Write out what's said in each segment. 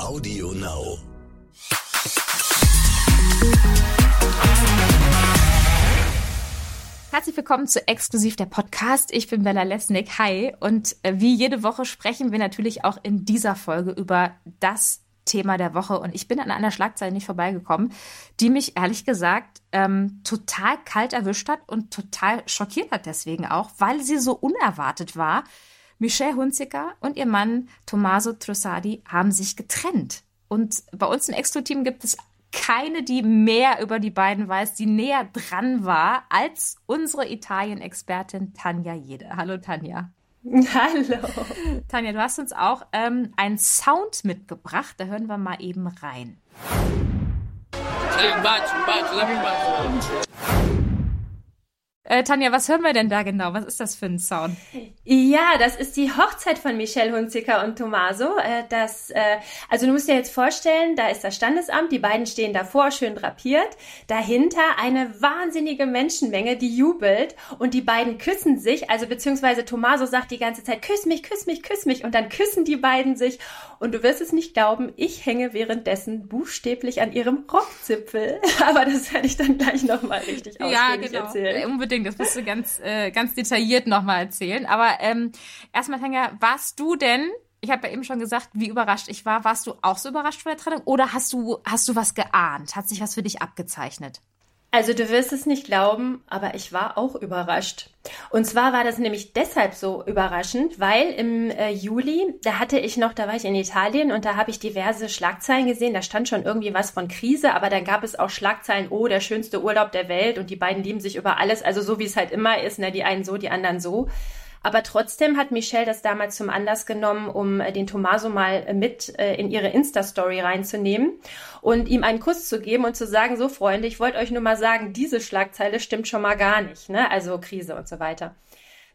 Audio Now. Herzlich willkommen zu Exklusiv der Podcast. Ich bin Bella Lesnick. Hi. Und äh, wie jede Woche sprechen wir natürlich auch in dieser Folge über das Thema der Woche. Und ich bin an einer Schlagzeile nicht vorbeigekommen, die mich ehrlich gesagt ähm, total kalt erwischt hat und total schockiert hat deswegen auch, weil sie so unerwartet war. Michelle Hunziker und ihr Mann Tommaso Trussardi haben sich getrennt. Und bei uns im Extra-Team gibt es keine, die mehr über die beiden weiß, die näher dran war als unsere Italien-Expertin Tanja Jede. Hallo Tanja. Hallo. Tanja, du hast uns auch ähm, einen Sound mitgebracht. Da hören wir mal eben rein. Äh, Tanja, was hören wir denn da genau? Was ist das für ein Sound? Ja, das ist die Hochzeit von Michelle Hunziker und Tommaso. Äh, das, äh, also du musst dir jetzt vorstellen, da ist das Standesamt, die beiden stehen davor, schön drapiert. Dahinter eine wahnsinnige Menschenmenge, die jubelt und die beiden küssen sich. Also beziehungsweise Tommaso sagt die ganze Zeit, küss mich, küss mich, küss mich. Und dann küssen die beiden sich. Und du wirst es nicht glauben, ich hänge währenddessen buchstäblich an ihrem Rockzipfel. Aber das werde ich dann gleich nochmal richtig ausführlich ja, genau. erzählen. Unbedingt unbedingt. Das musst du ganz, äh, ganz detailliert nochmal erzählen. Aber ähm, erstmal, Tanja, warst du denn, ich habe ja eben schon gesagt, wie überrascht ich war, warst du auch so überrascht von der Trennung oder hast du, hast du was geahnt? Hat sich was für dich abgezeichnet? Also du wirst es nicht glauben, aber ich war auch überrascht. Und zwar war das nämlich deshalb so überraschend, weil im äh, Juli, da hatte ich noch, da war ich in Italien und da habe ich diverse Schlagzeilen gesehen. Da stand schon irgendwie was von Krise, aber dann gab es auch Schlagzeilen, oh, der schönste Urlaub der Welt und die beiden lieben sich über alles. Also so wie es halt immer ist, ne, die einen so, die anderen so. Aber trotzdem hat Michelle das damals zum Anlass genommen, um äh, den Tomaso mal äh, mit äh, in ihre Insta-Story reinzunehmen und ihm einen Kuss zu geben und zu sagen, so Freunde, ich wollte euch nur mal sagen, diese Schlagzeile stimmt schon mal gar nicht, ne? Also Krise und so weiter.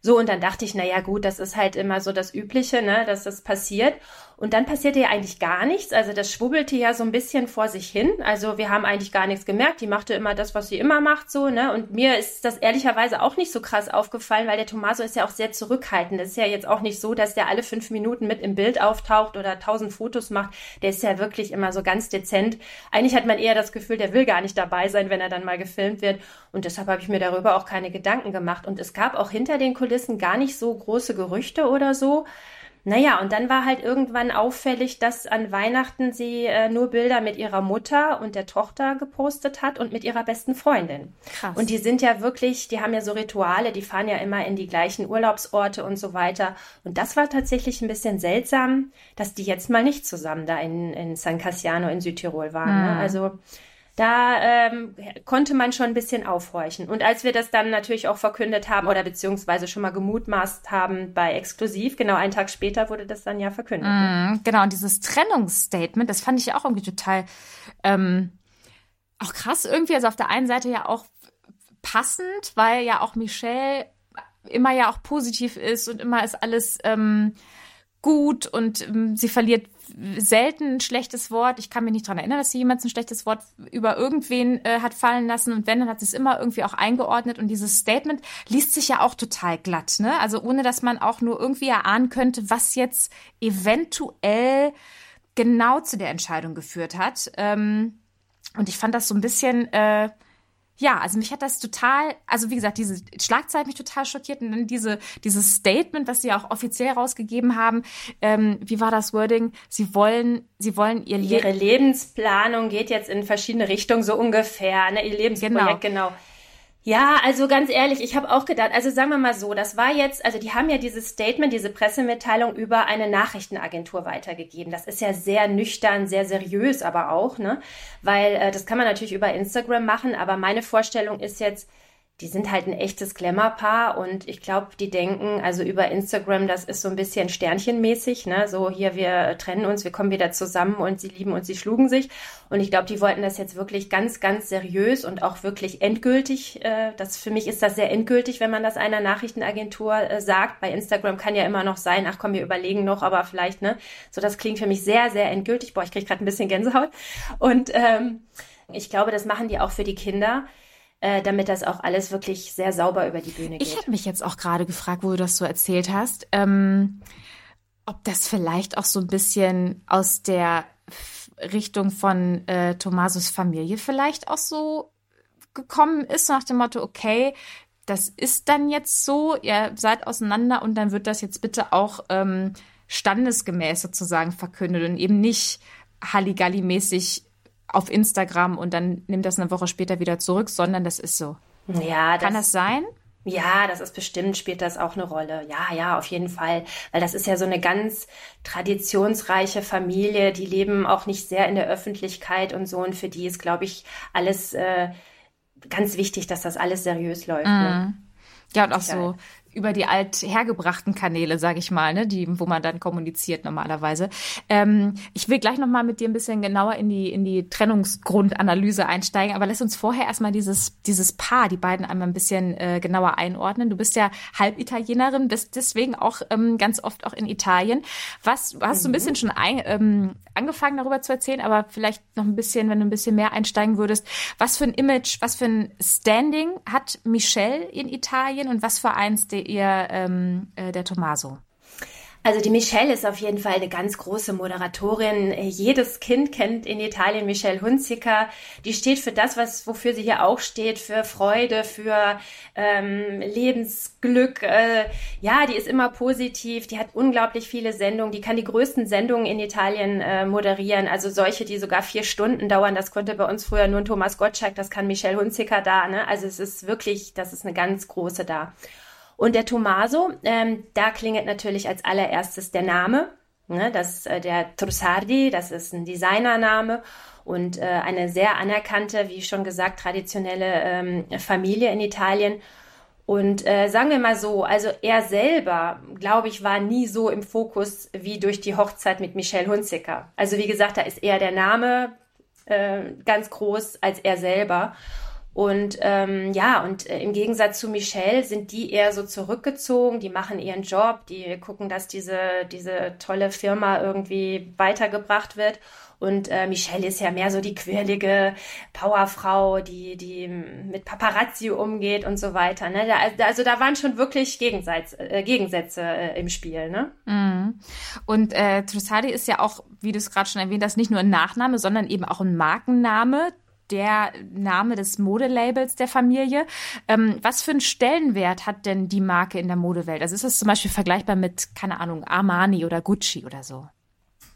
So, und dann dachte ich, na ja, gut, das ist halt immer so das Übliche, ne, dass das passiert. Und dann passierte ja eigentlich gar nichts. Also das schwubbelte ja so ein bisschen vor sich hin. Also wir haben eigentlich gar nichts gemerkt. Die machte immer das, was sie immer macht, so, ne. Und mir ist das ehrlicherweise auch nicht so krass aufgefallen, weil der Tomaso ist ja auch sehr zurückhaltend. Das ist ja jetzt auch nicht so, dass der alle fünf Minuten mit im Bild auftaucht oder tausend Fotos macht. Der ist ja wirklich immer so ganz dezent. Eigentlich hat man eher das Gefühl, der will gar nicht dabei sein, wenn er dann mal gefilmt wird. Und deshalb habe ich mir darüber auch keine Gedanken gemacht. Und es gab auch hinter den Kulissen gar nicht so große Gerüchte oder so. Naja, und dann war halt irgendwann auffällig, dass an Weihnachten sie äh, nur Bilder mit ihrer Mutter und der Tochter gepostet hat und mit ihrer besten Freundin. Krass. Und die sind ja wirklich, die haben ja so Rituale, die fahren ja immer in die gleichen Urlaubsorte und so weiter. Und das war tatsächlich ein bisschen seltsam, dass die jetzt mal nicht zusammen da in, in San Cassiano in Südtirol waren. Mhm. Ne? Hm. Also da ähm, konnte man schon ein bisschen aufhorchen. Und als wir das dann natürlich auch verkündet haben oder beziehungsweise schon mal gemutmaßt haben bei Exklusiv, genau einen Tag später wurde das dann ja verkündet. Mm, genau, und dieses Trennungsstatement, das fand ich ja auch irgendwie total ähm, auch krass irgendwie. Also auf der einen Seite ja auch passend, weil ja auch Michelle immer ja auch positiv ist und immer ist alles ähm, gut und ähm, sie verliert selten ein schlechtes Wort. Ich kann mich nicht dran erinnern, dass sie jemals ein schlechtes Wort über irgendwen äh, hat fallen lassen. Und wenn, dann hat sie es immer irgendwie auch eingeordnet. Und dieses Statement liest sich ja auch total glatt, ne? Also ohne, dass man auch nur irgendwie erahnen könnte, was jetzt eventuell genau zu der Entscheidung geführt hat. Ähm, und ich fand das so ein bisschen äh, ja, also mich hat das total, also wie gesagt, diese Schlagzeit mich total schockiert und dann diese, dieses Statement, was sie auch offiziell rausgegeben haben, ähm, wie war das Wording? Sie wollen, sie wollen ihr Le Ihre Lebensplanung geht jetzt in verschiedene Richtungen so ungefähr, ne? Ihr Lebensprojekt, genau. genau. Ja, also ganz ehrlich, ich habe auch gedacht, also sagen wir mal so, das war jetzt, also die haben ja dieses Statement, diese Pressemitteilung über eine Nachrichtenagentur weitergegeben. Das ist ja sehr nüchtern, sehr seriös aber auch, ne? Weil äh, das kann man natürlich über Instagram machen, aber meine Vorstellung ist jetzt, die sind halt ein echtes Glamour-Paar und ich glaube, die denken, also über Instagram, das ist so ein bisschen sternchenmäßig, ne? So hier, wir trennen uns, wir kommen wieder zusammen und sie lieben und sie schlugen sich. Und ich glaube, die wollten das jetzt wirklich ganz, ganz seriös und auch wirklich endgültig. Äh, das für mich ist das sehr endgültig, wenn man das einer Nachrichtenagentur äh, sagt. Bei Instagram kann ja immer noch sein, ach komm, wir überlegen noch, aber vielleicht, ne? So, das klingt für mich sehr, sehr endgültig. Boah, ich kriege gerade ein bisschen Gänsehaut. Und ähm, ich glaube, das machen die auch für die Kinder äh, damit das auch alles wirklich sehr sauber über die Bühne geht. Ich habe mich jetzt auch gerade gefragt, wo du das so erzählt hast, ähm, ob das vielleicht auch so ein bisschen aus der Richtung von äh, Tomasos Familie vielleicht auch so gekommen ist, nach dem Motto, okay, das ist dann jetzt so, ihr seid auseinander und dann wird das jetzt bitte auch ähm, standesgemäß sozusagen verkündet und eben nicht Halligalli-mäßig auf Instagram und dann nimmt das eine Woche später wieder zurück, sondern das ist so. Ja, das, Kann das sein? Ja, das ist bestimmt, spielt das auch eine Rolle. Ja, ja, auf jeden Fall. Weil das ist ja so eine ganz traditionsreiche Familie. Die leben auch nicht sehr in der Öffentlichkeit und so. Und für die ist, glaube ich, alles äh, ganz wichtig, dass das alles seriös läuft. Mm. Ne? Ja, und auch so über die althergebrachten Kanäle, sage ich mal, ne, die, wo man dann kommuniziert normalerweise. Ähm, ich will gleich noch mal mit dir ein bisschen genauer in die in die Trennungsgrundanalyse einsteigen, aber lass uns vorher erstmal dieses dieses Paar, die beiden einmal ein bisschen äh, genauer einordnen. Du bist ja Halbitalienerin, bist deswegen auch ähm, ganz oft auch in Italien. Was du hast mhm. so ein bisschen schon ein, ähm, angefangen darüber zu erzählen, aber vielleicht noch ein bisschen, wenn du ein bisschen mehr einsteigen würdest. Was für ein Image, was für ein Standing hat Michelle in Italien und was für eins der ihr ähm, äh, der Tommaso? Also die Michelle ist auf jeden Fall eine ganz große Moderatorin. Jedes Kind kennt in Italien Michelle Hunziker. Die steht für das, was wofür sie hier auch steht, für Freude, für ähm, Lebensglück. Äh, ja, die ist immer positiv. Die hat unglaublich viele Sendungen. Die kann die größten Sendungen in Italien äh, moderieren. Also solche, die sogar vier Stunden dauern. Das konnte bei uns früher nur Thomas Gottschalk. Das kann Michelle Hunziker da. Ne? Also es ist wirklich, das ist eine ganz große da. Und der Tommaso, ähm, da klingelt natürlich als allererstes der Name. Ne? Das äh, der Trussardi, das ist ein Designername und äh, eine sehr anerkannte, wie schon gesagt, traditionelle ähm, Familie in Italien. Und äh, sagen wir mal so, also er selber, glaube ich, war nie so im Fokus wie durch die Hochzeit mit Michelle Hunziker. Also wie gesagt, da ist eher der Name äh, ganz groß als er selber. Und ähm, ja, und äh, im Gegensatz zu Michelle sind die eher so zurückgezogen, die machen ihren Job, die gucken, dass diese, diese tolle Firma irgendwie weitergebracht wird. Und äh, Michelle ist ja mehr so die quirlige Powerfrau, die, die mit Paparazzi umgeht und so weiter. Ne? Da, also da waren schon wirklich Gegenseits, äh, Gegensätze äh, im Spiel. Ne? Mm. Und äh, Trussardi ist ja auch, wie du es gerade schon erwähnt hast, nicht nur ein Nachname, sondern eben auch ein Markenname, der Name des Modelabels der Familie. Ähm, was für einen Stellenwert hat denn die Marke in der Modewelt? Also ist das zum Beispiel vergleichbar mit, keine Ahnung, Armani oder Gucci oder so?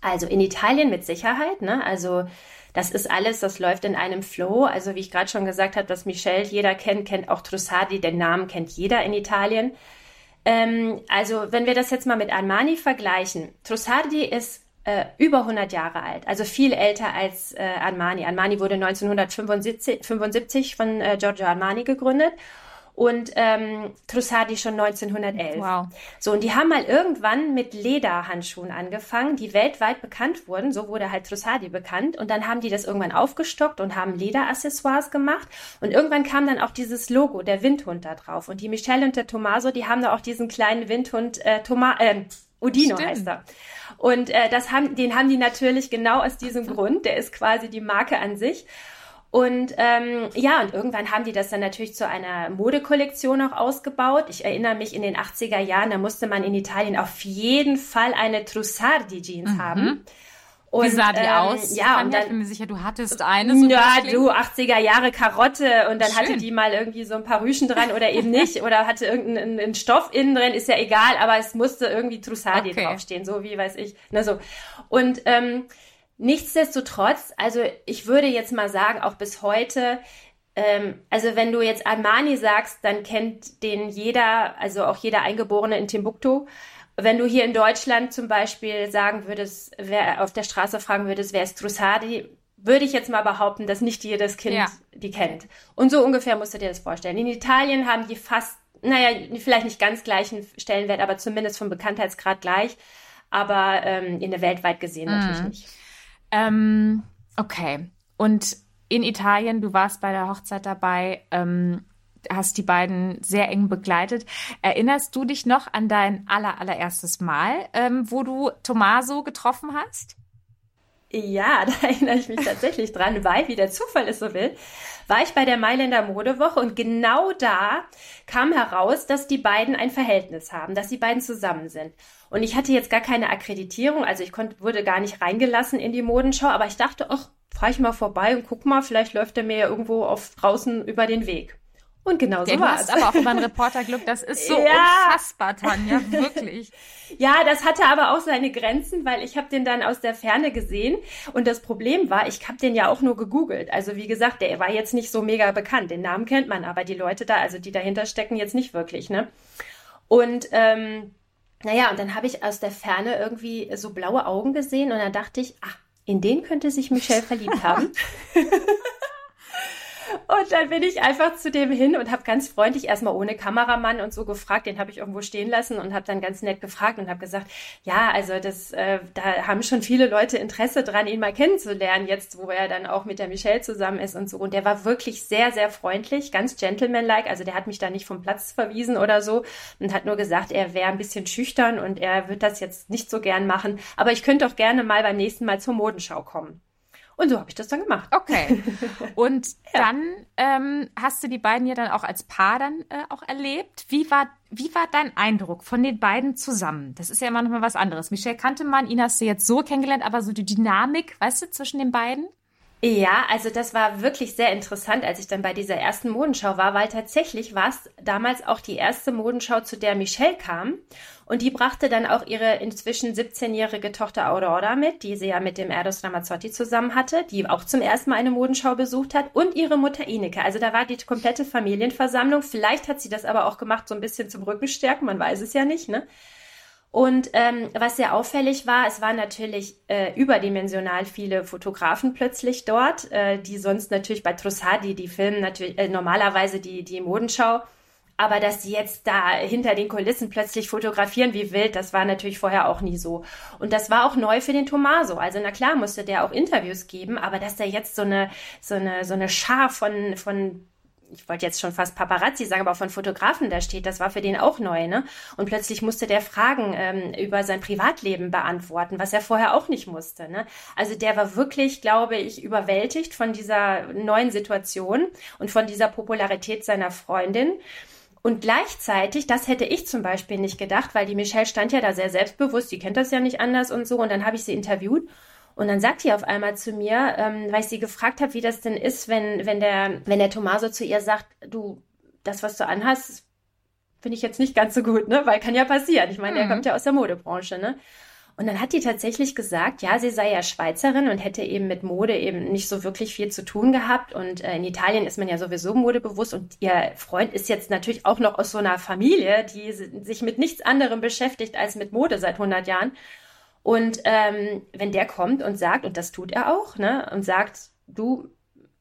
Also in Italien mit Sicherheit, ne? Also das ist alles, das läuft in einem Flow. Also wie ich gerade schon gesagt habe, dass Michelle jeder kennt, kennt auch Trussardi, den Namen kennt jeder in Italien. Ähm, also wenn wir das jetzt mal mit Armani vergleichen, Trussardi ist äh, über 100 Jahre alt, also viel älter als äh, Armani. Armani wurde 1975 von äh, Giorgio Armani gegründet und ähm, Trussardi schon 1911. Wow. So, und die haben mal irgendwann mit Lederhandschuhen angefangen, die weltweit bekannt wurden. So wurde halt Trussardi bekannt. Und dann haben die das irgendwann aufgestockt und haben Lederaccessoires gemacht. Und irgendwann kam dann auch dieses Logo, der Windhund da drauf. Und die Michelle und der Tommaso, die haben da auch diesen kleinen Windhund, äh, Toma äh, Udino Stimmt. heißt er. Und äh, das haben, den haben die natürlich genau aus diesem Grund. Der ist quasi die Marke an sich. Und ähm, ja, und irgendwann haben die das dann natürlich zu einer Modekollektion auch ausgebaut. Ich erinnere mich in den 80er Jahren, da musste man in Italien auf jeden Fall eine Trussardi-Jeans mhm. haben. Und, Wie sah die ähm, aus? Ja, und dann, ich bin mir sicher, du hattest eine. So ja, du, 80er Jahre Karotte und dann Schön. hatte die mal irgendwie so ein paar Rüschen dran oder eben nicht oder hatte irgendeinen Stoff innen drin, ist ja egal, aber es musste irgendwie Trussardi okay. draufstehen, so wie weiß ich. Na so. Und ähm, nichtsdestotrotz, also ich würde jetzt mal sagen, auch bis heute, ähm, also wenn du jetzt Armani sagst, dann kennt den jeder, also auch jeder Eingeborene in Timbuktu. Wenn du hier in Deutschland zum Beispiel sagen würdest, wer auf der Straße fragen würdest, wer ist Trussardi, würde ich jetzt mal behaupten, dass nicht jedes Kind ja. die kennt. Und so ungefähr musst du dir das vorstellen. In Italien haben die fast, naja, vielleicht nicht ganz gleichen Stellenwert, aber zumindest vom Bekanntheitsgrad gleich. Aber ähm, in der weltweit gesehen mhm. natürlich nicht. Ähm, okay. Und in Italien, du warst bei der Hochzeit dabei. Ähm, hast die beiden sehr eng begleitet. Erinnerst du dich noch an dein aller, allererstes Mal, ähm, wo du Tommaso getroffen hast? Ja, da erinnere ich mich tatsächlich dran, weil, wie der Zufall es so will, war ich bei der Mailänder Modewoche und genau da kam heraus, dass die beiden ein Verhältnis haben, dass die beiden zusammen sind. Und ich hatte jetzt gar keine Akkreditierung, also ich konnte, wurde gar nicht reingelassen in die Modenschau, aber ich dachte, ach, fahr ich mal vorbei und guck mal, vielleicht läuft er mir ja irgendwo auf draußen über den Weg. Und genau so war es. aber auch immer ein Reporterglück. Das ist so ja. unfassbar, Tanja, wirklich. ja, das hatte aber auch seine Grenzen, weil ich habe den dann aus der Ferne gesehen. Und das Problem war, ich habe den ja auch nur gegoogelt. Also wie gesagt, der war jetzt nicht so mega bekannt. Den Namen kennt man, aber die Leute da, also die dahinter stecken, jetzt nicht wirklich. Ne? Und ähm, naja, und dann habe ich aus der Ferne irgendwie so blaue Augen gesehen und dann dachte ich, ah, in den könnte sich Michelle verliebt haben. Und dann bin ich einfach zu dem hin und habe ganz freundlich erstmal ohne Kameramann und so gefragt, den habe ich irgendwo stehen lassen und habe dann ganz nett gefragt und habe gesagt, ja, also das, äh, da haben schon viele Leute Interesse dran, ihn mal kennenzulernen, jetzt wo er dann auch mit der Michelle zusammen ist und so. Und der war wirklich sehr, sehr freundlich, ganz gentlemanlike. Also der hat mich da nicht vom Platz verwiesen oder so und hat nur gesagt, er wäre ein bisschen schüchtern und er wird das jetzt nicht so gern machen. Aber ich könnte doch gerne mal beim nächsten Mal zur Modenschau kommen. Und so habe ich das dann gemacht. Okay. Und ja. dann ähm, hast du die beiden ja dann auch als Paar dann äh, auch erlebt. Wie war, wie war dein Eindruck von den beiden zusammen? Das ist ja immer noch mal was anderes. Michelle kannte man, ihn hast du jetzt so kennengelernt, aber so die Dynamik, weißt du, zwischen den beiden? Ja, also das war wirklich sehr interessant, als ich dann bei dieser ersten Modenschau war, weil tatsächlich war es damals auch die erste Modenschau, zu der Michelle kam. Und die brachte dann auch ihre inzwischen 17-jährige Tochter Aurora mit, die sie ja mit dem Erdos Ramazzotti zusammen hatte, die auch zum ersten Mal eine Modenschau besucht hat, und ihre Mutter Ineke. Also da war die komplette Familienversammlung. Vielleicht hat sie das aber auch gemacht, so ein bisschen zum Rückenstärken, man weiß es ja nicht, ne? Und ähm, was sehr auffällig war, es waren natürlich äh, überdimensional viele Fotografen plötzlich dort, äh, die sonst natürlich bei Trussardi, die filmen natürlich äh, normalerweise die, die Modenschau. Aber dass sie jetzt da hinter den Kulissen plötzlich fotografieren wie wild, das war natürlich vorher auch nie so. Und das war auch neu für den Tomaso. Also na klar musste der auch Interviews geben, aber dass da jetzt so eine, so eine, so eine Schar von, von ich wollte jetzt schon fast Paparazzi sagen, aber von Fotografen da steht, das war für den auch neu, ne? Und plötzlich musste der Fragen ähm, über sein Privatleben beantworten, was er vorher auch nicht musste, ne? Also der war wirklich, glaube ich, überwältigt von dieser neuen Situation und von dieser Popularität seiner Freundin. Und gleichzeitig, das hätte ich zum Beispiel nicht gedacht, weil die Michelle stand ja da sehr selbstbewusst, die kennt das ja nicht anders und so. Und dann habe ich sie interviewt und dann sagt die auf einmal zu mir, ähm, weil ich sie gefragt habe, wie das denn ist, wenn, wenn der, wenn der Tomaso zu ihr sagt, du, das, was du anhast, finde ich jetzt nicht ganz so gut, ne? Weil kann ja passieren. Ich meine, mhm. er kommt ja aus der Modebranche, ne? Und dann hat die tatsächlich gesagt, ja, sie sei ja Schweizerin und hätte eben mit Mode eben nicht so wirklich viel zu tun gehabt. Und äh, in Italien ist man ja sowieso modebewusst und ihr Freund ist jetzt natürlich auch noch aus so einer Familie, die sich mit nichts anderem beschäftigt als mit Mode seit 100 Jahren. Und ähm, wenn der kommt und sagt, und das tut er auch, ne, und sagt, du,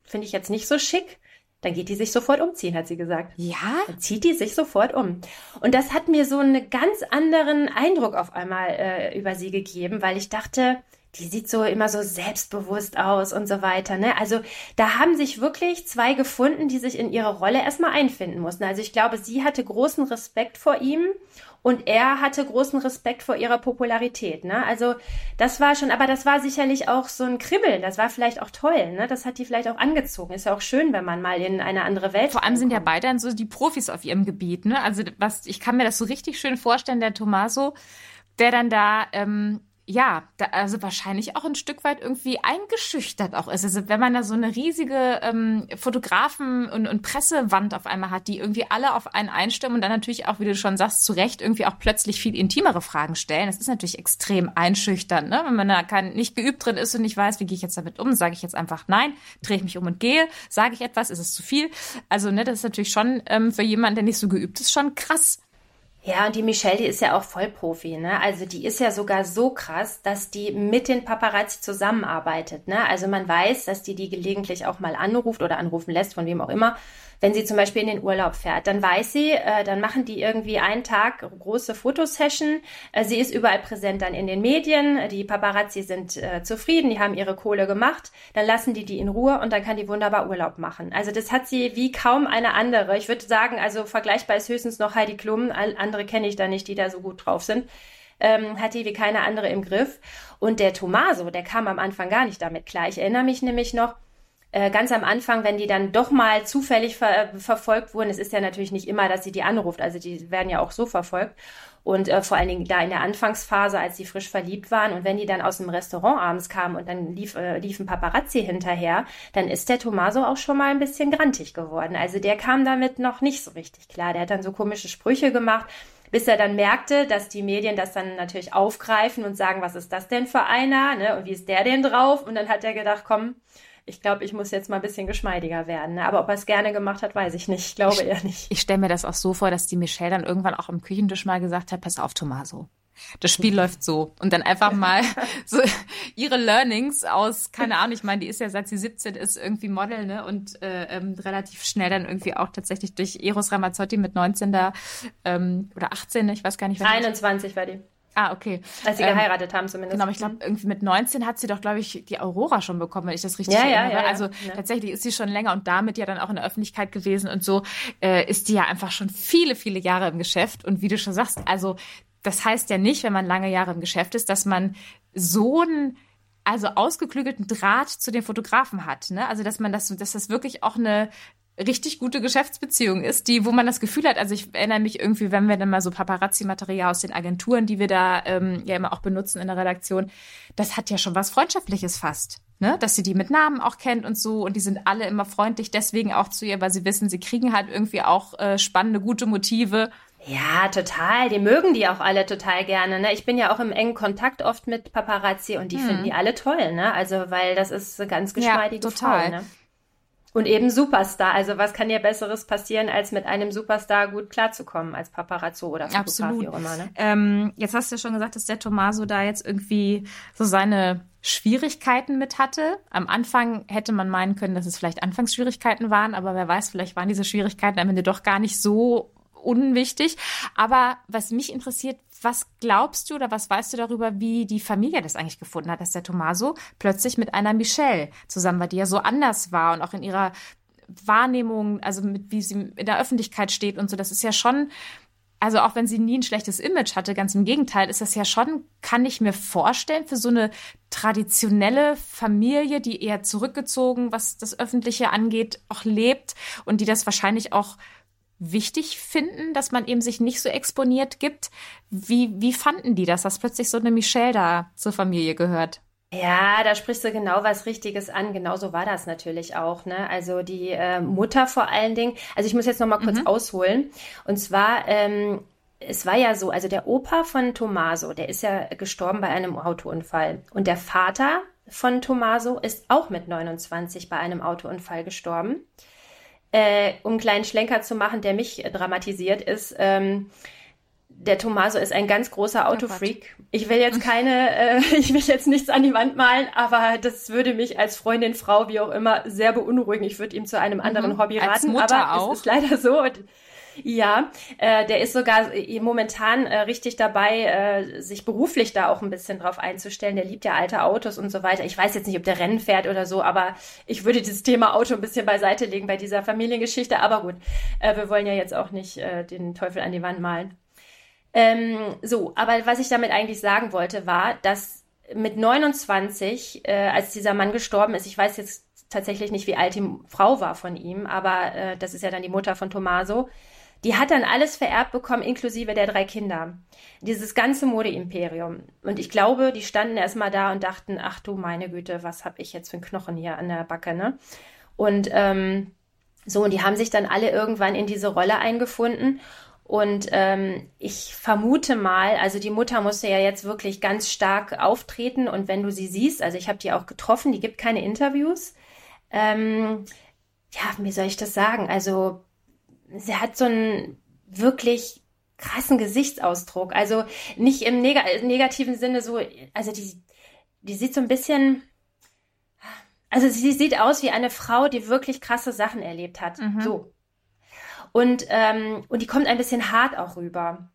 finde ich jetzt nicht so schick, dann geht die sich sofort umziehen, hat sie gesagt. Ja? Dann zieht die sich sofort um. Und das hat mir so einen ganz anderen Eindruck auf einmal äh, über sie gegeben, weil ich dachte, die sieht so immer so selbstbewusst aus und so weiter. Ne? Also da haben sich wirklich zwei gefunden, die sich in ihre Rolle erstmal einfinden mussten. Also ich glaube, sie hatte großen Respekt vor ihm und er hatte großen Respekt vor ihrer Popularität. Ne? Also das war schon, aber das war sicherlich auch so ein Kribbeln. Das war vielleicht auch toll. Ne? Das hat die vielleicht auch angezogen. Ist ja auch schön, wenn man mal in eine andere Welt. Vor allem sind ja beide dann so die Profis auf ihrem Gebiet. Ne? Also was, ich kann mir das so richtig schön vorstellen, der Tommaso, der dann da ähm, ja, da, also wahrscheinlich auch ein Stück weit irgendwie eingeschüchtert auch ist. Also wenn man da so eine riesige ähm, Fotografen- und, und Pressewand auf einmal hat, die irgendwie alle auf einen einstimmen und dann natürlich auch, wie du schon sagst, zu Recht irgendwie auch plötzlich viel intimere Fragen stellen. Das ist natürlich extrem einschüchternd, ne? wenn man da kein, nicht geübt drin ist und nicht weiß, wie gehe ich jetzt damit um, sage ich jetzt einfach nein, drehe ich mich um und gehe, sage ich etwas, ist es zu viel. Also ne, das ist natürlich schon ähm, für jemanden, der nicht so geübt ist, schon krass. Ja, und die Michelle, die ist ja auch Vollprofi, ne? Also die ist ja sogar so krass, dass die mit den Paparazzi zusammenarbeitet, ne? Also man weiß, dass die die gelegentlich auch mal anruft oder anrufen lässt, von wem auch immer, wenn sie zum Beispiel in den Urlaub fährt, dann weiß sie, äh, dann machen die irgendwie einen Tag große Fotosession. Äh, sie ist überall präsent dann in den Medien. Die Paparazzi sind äh, zufrieden, die haben ihre Kohle gemacht. Dann lassen die die in Ruhe und dann kann die wunderbar Urlaub machen. Also das hat sie wie kaum eine andere. Ich würde sagen, also vergleichbar ist höchstens noch Heidi Klum. Andere kenne ich da nicht, die da so gut drauf sind. ähm, hat die wie keine andere im Griff. Und der Tomaso, der kam am Anfang gar nicht damit klar. Ich erinnere mich nämlich noch, äh, ganz am Anfang, wenn die dann doch mal zufällig ver verfolgt wurden, es ist ja natürlich nicht immer, dass sie die anruft, also die werden ja auch so verfolgt. Und äh, vor allen Dingen da in der Anfangsphase, als sie frisch verliebt waren und wenn die dann aus dem Restaurant abends kamen und dann lief, äh, liefen Paparazzi hinterher, dann ist der Tomaso auch schon mal ein bisschen grantig geworden. Also der kam damit noch nicht so richtig klar. Der hat dann so komische Sprüche gemacht bis er dann merkte, dass die Medien das dann natürlich aufgreifen und sagen, was ist das denn für einer, ne? Und wie ist der denn drauf? Und dann hat er gedacht, komm, ich glaube, ich muss jetzt mal ein bisschen geschmeidiger werden. Ne? Aber ob er es gerne gemacht hat, weiß ich nicht. Ich glaube ich, eher nicht. Ich stelle mir das auch so vor, dass die Michelle dann irgendwann auch am Küchentisch mal gesagt hat, pass auf, Tomaso. Das Spiel läuft so. Und dann einfach mal so ihre Learnings aus, keine Ahnung, ich meine, die ist ja seit sie 17 ist irgendwie Model, ne? Und äh, ähm, relativ schnell dann irgendwie auch tatsächlich durch Eros Ramazzotti mit 19 da ähm, oder 18, ich weiß gar nicht. 21 war die. Ah, okay. Als sie ähm, geheiratet haben zumindest. Genau, aber ich glaube, irgendwie mit 19 hat sie doch, glaube ich, die Aurora schon bekommen, wenn ich das richtig ja, erinnere. Ja, ja, also ja. tatsächlich ist sie schon länger und damit ja dann auch in der Öffentlichkeit gewesen und so äh, ist die ja einfach schon viele, viele Jahre im Geschäft. Und wie du schon sagst, also das heißt ja nicht, wenn man lange Jahre im Geschäft ist, dass man so ein also ausgeklügelten Draht zu den Fotografen hat, ne? Also dass man das, dass das wirklich auch eine richtig gute Geschäftsbeziehung ist, die, wo man das Gefühl hat, also ich erinnere mich irgendwie, wenn wir dann mal so Paparazzi-Material aus den Agenturen, die wir da ähm, ja immer auch benutzen in der Redaktion, das hat ja schon was Freundschaftliches fast. Ne? Dass sie die mit Namen auch kennt und so und die sind alle immer freundlich deswegen auch zu ihr, weil sie wissen, sie kriegen halt irgendwie auch äh, spannende, gute Motive. Ja, total. Die mögen die auch alle total gerne. Ne? Ich bin ja auch im engen Kontakt oft mit Paparazzi und die hm. finden die alle toll. Ne? Also, weil das ist ganz geschmeidige ja, total. Frau, ne? Und eben Superstar. Also was kann dir Besseres passieren, als mit einem Superstar gut klarzukommen als Paparazzo oder Fotograf, Absolut. wie auch immer. Ne? Ähm, jetzt hast du ja schon gesagt, dass der Tommaso da jetzt irgendwie so seine Schwierigkeiten mit hatte. Am Anfang hätte man meinen können, dass es vielleicht Anfangsschwierigkeiten waren, aber wer weiß, vielleicht waren diese Schwierigkeiten am Ende doch gar nicht so unwichtig. Aber was mich interessiert, was glaubst du oder was weißt du darüber, wie die Familie das eigentlich gefunden hat, dass der Tommaso plötzlich mit einer Michelle zusammen war, die ja so anders war und auch in ihrer Wahrnehmung, also mit, wie sie in der Öffentlichkeit steht und so, das ist ja schon, also auch wenn sie nie ein schlechtes Image hatte, ganz im Gegenteil, ist das ja schon, kann ich mir vorstellen, für so eine traditionelle Familie, die eher zurückgezogen, was das Öffentliche angeht, auch lebt und die das wahrscheinlich auch wichtig finden, dass man eben sich nicht so exponiert gibt. Wie, wie fanden die das, dass plötzlich so eine Michelle da zur Familie gehört? Ja, da sprichst du genau was Richtiges an. Genauso war das natürlich auch. Ne? Also die äh, Mutter vor allen Dingen. Also ich muss jetzt noch mal kurz mhm. ausholen. Und zwar, ähm, es war ja so, also der Opa von Tommaso, der ist ja gestorben bei einem Autounfall. Und der Vater von Tommaso ist auch mit 29 bei einem Autounfall gestorben äh, um einen kleinen Schlenker zu machen, der mich dramatisiert ist. Ähm, der Tommaso ist ein ganz großer oh Autofreak. Ich will jetzt keine, äh, ich will jetzt nichts an die Wand malen, aber das würde mich als Freundin, Frau, wie auch immer, sehr beunruhigen. Ich würde ihm zu einem anderen mhm. Hobby raten, aber auch. es ist leider so. Ja, äh, der ist sogar äh, momentan äh, richtig dabei, äh, sich beruflich da auch ein bisschen drauf einzustellen. Der liebt ja alte Autos und so weiter. Ich weiß jetzt nicht, ob der Rennen fährt oder so, aber ich würde dieses Thema Auto ein bisschen beiseite legen bei dieser Familiengeschichte. Aber gut, äh, wir wollen ja jetzt auch nicht äh, den Teufel an die Wand malen. Ähm, so, aber was ich damit eigentlich sagen wollte, war, dass mit 29, äh, als dieser Mann gestorben ist, ich weiß jetzt tatsächlich nicht, wie alt die Frau war von ihm, aber äh, das ist ja dann die Mutter von Tommaso, die hat dann alles vererbt bekommen, inklusive der drei Kinder. Dieses ganze Modeimperium. Und ich glaube, die standen erstmal da und dachten, ach du meine Güte, was habe ich jetzt für einen Knochen hier an der Backe, ne? Und ähm, so, und die haben sich dann alle irgendwann in diese Rolle eingefunden. Und ähm, ich vermute mal, also die Mutter musste ja jetzt wirklich ganz stark auftreten. Und wenn du sie siehst, also ich habe die auch getroffen, die gibt keine Interviews. Ähm, ja, wie soll ich das sagen? Also sie hat so einen wirklich krassen Gesichtsausdruck. Also nicht im neg negativen Sinne so, also die, die sieht so ein bisschen, also sie sieht aus wie eine Frau, die wirklich krasse Sachen erlebt hat. Mhm. So. Und, ähm, und die kommt ein bisschen hart auch rüber.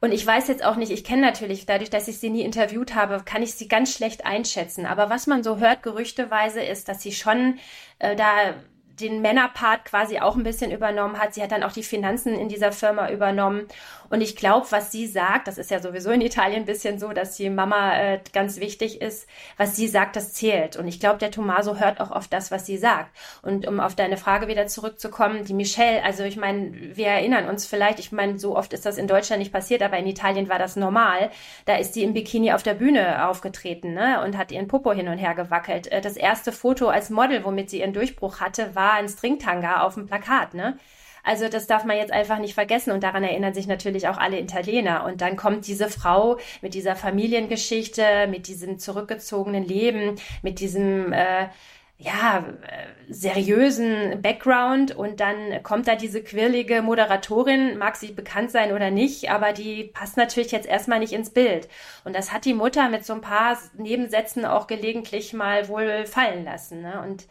Und ich weiß jetzt auch nicht, ich kenne natürlich, dadurch, dass ich sie nie interviewt habe, kann ich sie ganz schlecht einschätzen. Aber was man so hört, gerüchteweise, ist, dass sie schon äh, da den Männerpart quasi auch ein bisschen übernommen hat. Sie hat dann auch die Finanzen in dieser Firma übernommen. Und ich glaube, was sie sagt, das ist ja sowieso in Italien ein bisschen so, dass die Mama äh, ganz wichtig ist, was sie sagt, das zählt. Und ich glaube, der Tommaso hört auch auf das, was sie sagt. Und um auf deine Frage wieder zurückzukommen, die Michelle, also ich meine, wir erinnern uns vielleicht, ich meine, so oft ist das in Deutschland nicht passiert, aber in Italien war das normal. Da ist sie im Bikini auf der Bühne aufgetreten ne, und hat ihren Popo hin und her gewackelt. Äh, das erste Foto als Model, womit sie ihren Durchbruch hatte, war ein Stringtanga auf dem Plakat. Ne? Also das darf man jetzt einfach nicht vergessen und daran erinnern sich natürlich auch alle Italiener. Und dann kommt diese Frau mit dieser Familiengeschichte, mit diesem zurückgezogenen Leben, mit diesem äh, ja, äh, seriösen Background und dann kommt da diese quirlige Moderatorin, mag sie bekannt sein oder nicht, aber die passt natürlich jetzt erstmal nicht ins Bild. Und das hat die Mutter mit so ein paar Nebensätzen auch gelegentlich mal wohl fallen lassen. Ne? Und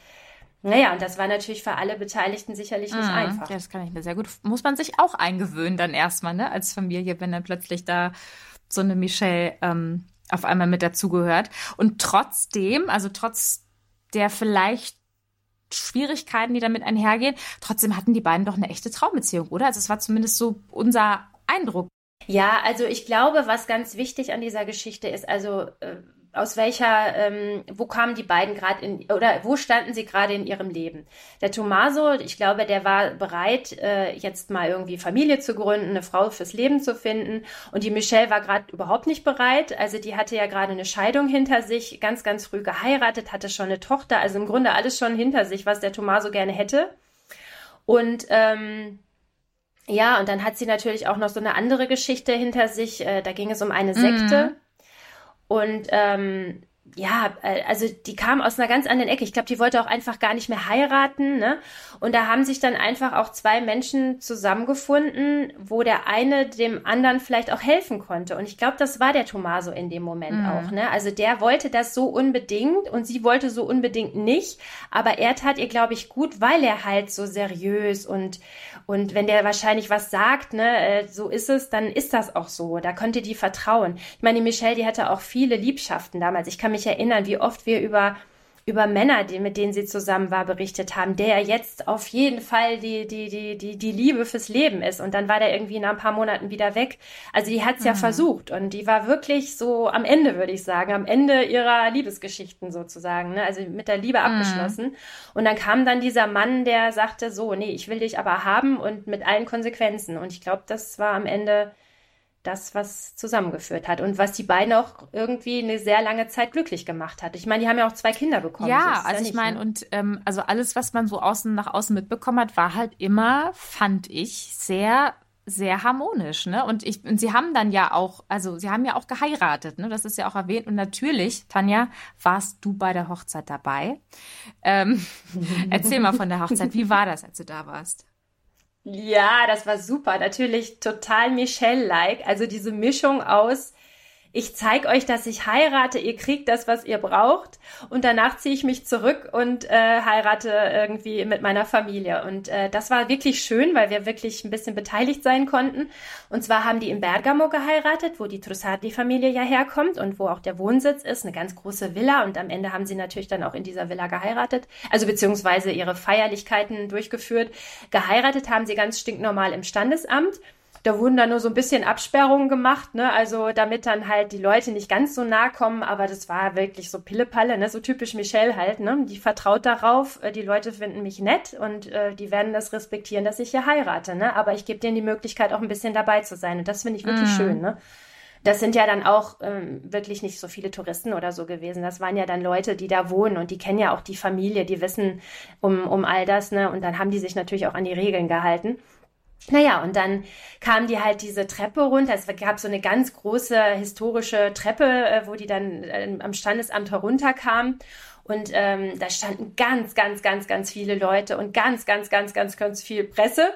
naja, und das war natürlich für alle Beteiligten sicherlich nicht mhm. einfach. Ja, das kann ich mir sehr gut. Muss man sich auch eingewöhnen dann erstmal, ne, als Familie, wenn dann plötzlich da so eine Michelle ähm, auf einmal mit dazugehört. Und trotzdem, also trotz der vielleicht Schwierigkeiten, die damit einhergehen, trotzdem hatten die beiden doch eine echte Traumbeziehung, oder? Also es war zumindest so unser Eindruck. Ja, also ich glaube, was ganz wichtig an dieser Geschichte ist, also äh, aus welcher, ähm, wo kamen die beiden gerade in, oder wo standen sie gerade in ihrem Leben? Der Tommaso, ich glaube, der war bereit, äh, jetzt mal irgendwie Familie zu gründen, eine Frau fürs Leben zu finden. Und die Michelle war gerade überhaupt nicht bereit. Also die hatte ja gerade eine Scheidung hinter sich, ganz, ganz früh geheiratet, hatte schon eine Tochter, also im Grunde alles schon hinter sich, was der Tommaso gerne hätte. Und ähm, ja, und dann hat sie natürlich auch noch so eine andere Geschichte hinter sich. Äh, da ging es um eine Sekte. Mhm und ähm, ja, äh, also die kam aus einer ganz anderen Ecke. Ich glaube, die wollte auch einfach gar nicht mehr heiraten. Ne? Und da haben sich dann einfach auch zwei Menschen zusammengefunden, wo der eine dem anderen vielleicht auch helfen konnte. Und ich glaube, das war der Tomaso in dem Moment mhm. auch. Ne? Also der wollte das so unbedingt und sie wollte so unbedingt nicht. Aber er tat ihr, glaube ich, gut, weil er halt so seriös und und wenn der wahrscheinlich was sagt, ne, äh, so ist es, dann ist das auch so. Da konnte die vertrauen. Ich meine, Michelle, die hatte auch viele Liebschaften damals. Ich kann mich erinnern, wie oft wir über über Männer, die, mit denen sie zusammen war, berichtet haben, der jetzt auf jeden Fall die, die, die, die, die Liebe fürs Leben ist. Und dann war der irgendwie nach ein paar Monaten wieder weg. Also die hat es mhm. ja versucht und die war wirklich so am Ende, würde ich sagen, am Ende ihrer Liebesgeschichten sozusagen, ne? also mit der Liebe mhm. abgeschlossen. Und dann kam dann dieser Mann, der sagte so, nee, ich will dich aber haben und mit allen Konsequenzen. Und ich glaube, das war am Ende das, was zusammengeführt hat und was die beiden auch irgendwie eine sehr lange Zeit glücklich gemacht hat. Ich meine, die haben ja auch zwei Kinder bekommen. Ja, also ja ich meine, ne? und ähm, also alles, was man so außen nach außen mitbekommen hat, war halt immer, fand ich, sehr sehr harmonisch, ne? Und ich und sie haben dann ja auch, also sie haben ja auch geheiratet, ne? Das ist ja auch erwähnt und natürlich, Tanja, warst du bei der Hochzeit dabei? Ähm, erzähl mal von der Hochzeit. Wie war das, als du da warst? Ja, das war super. Natürlich total Michelle-like. Also diese Mischung aus ich zeige euch, dass ich heirate, ihr kriegt das, was ihr braucht und danach ziehe ich mich zurück und äh, heirate irgendwie mit meiner Familie. Und äh, das war wirklich schön, weil wir wirklich ein bisschen beteiligt sein konnten. Und zwar haben die in Bergamo geheiratet, wo die Trussardi-Familie ja herkommt und wo auch der Wohnsitz ist, eine ganz große Villa. Und am Ende haben sie natürlich dann auch in dieser Villa geheiratet, also beziehungsweise ihre Feierlichkeiten durchgeführt. Geheiratet haben sie ganz stinknormal im Standesamt. Da wurden dann nur so ein bisschen Absperrungen gemacht, ne? Also damit dann halt die Leute nicht ganz so nah kommen, aber das war wirklich so Pillepalle, ne? So typisch Michelle halt, ne? Die vertraut darauf, äh, die Leute finden mich nett und äh, die werden das respektieren, dass ich hier heirate, ne? Aber ich gebe denen die Möglichkeit, auch ein bisschen dabei zu sein. Und das finde ich wirklich mm. schön, ne? Das sind ja dann auch ähm, wirklich nicht so viele Touristen oder so gewesen. Das waren ja dann Leute, die da wohnen und die kennen ja auch die Familie, die wissen um, um all das, ne? Und dann haben die sich natürlich auch an die Regeln gehalten. Naja, und dann kam die halt diese Treppe runter. Es gab so eine ganz große historische Treppe, äh, wo die dann äh, am Standesamt herunterkam. Und ähm, da standen ganz, ganz, ganz, ganz viele Leute und ganz, ganz, ganz, ganz, ganz viel Presse.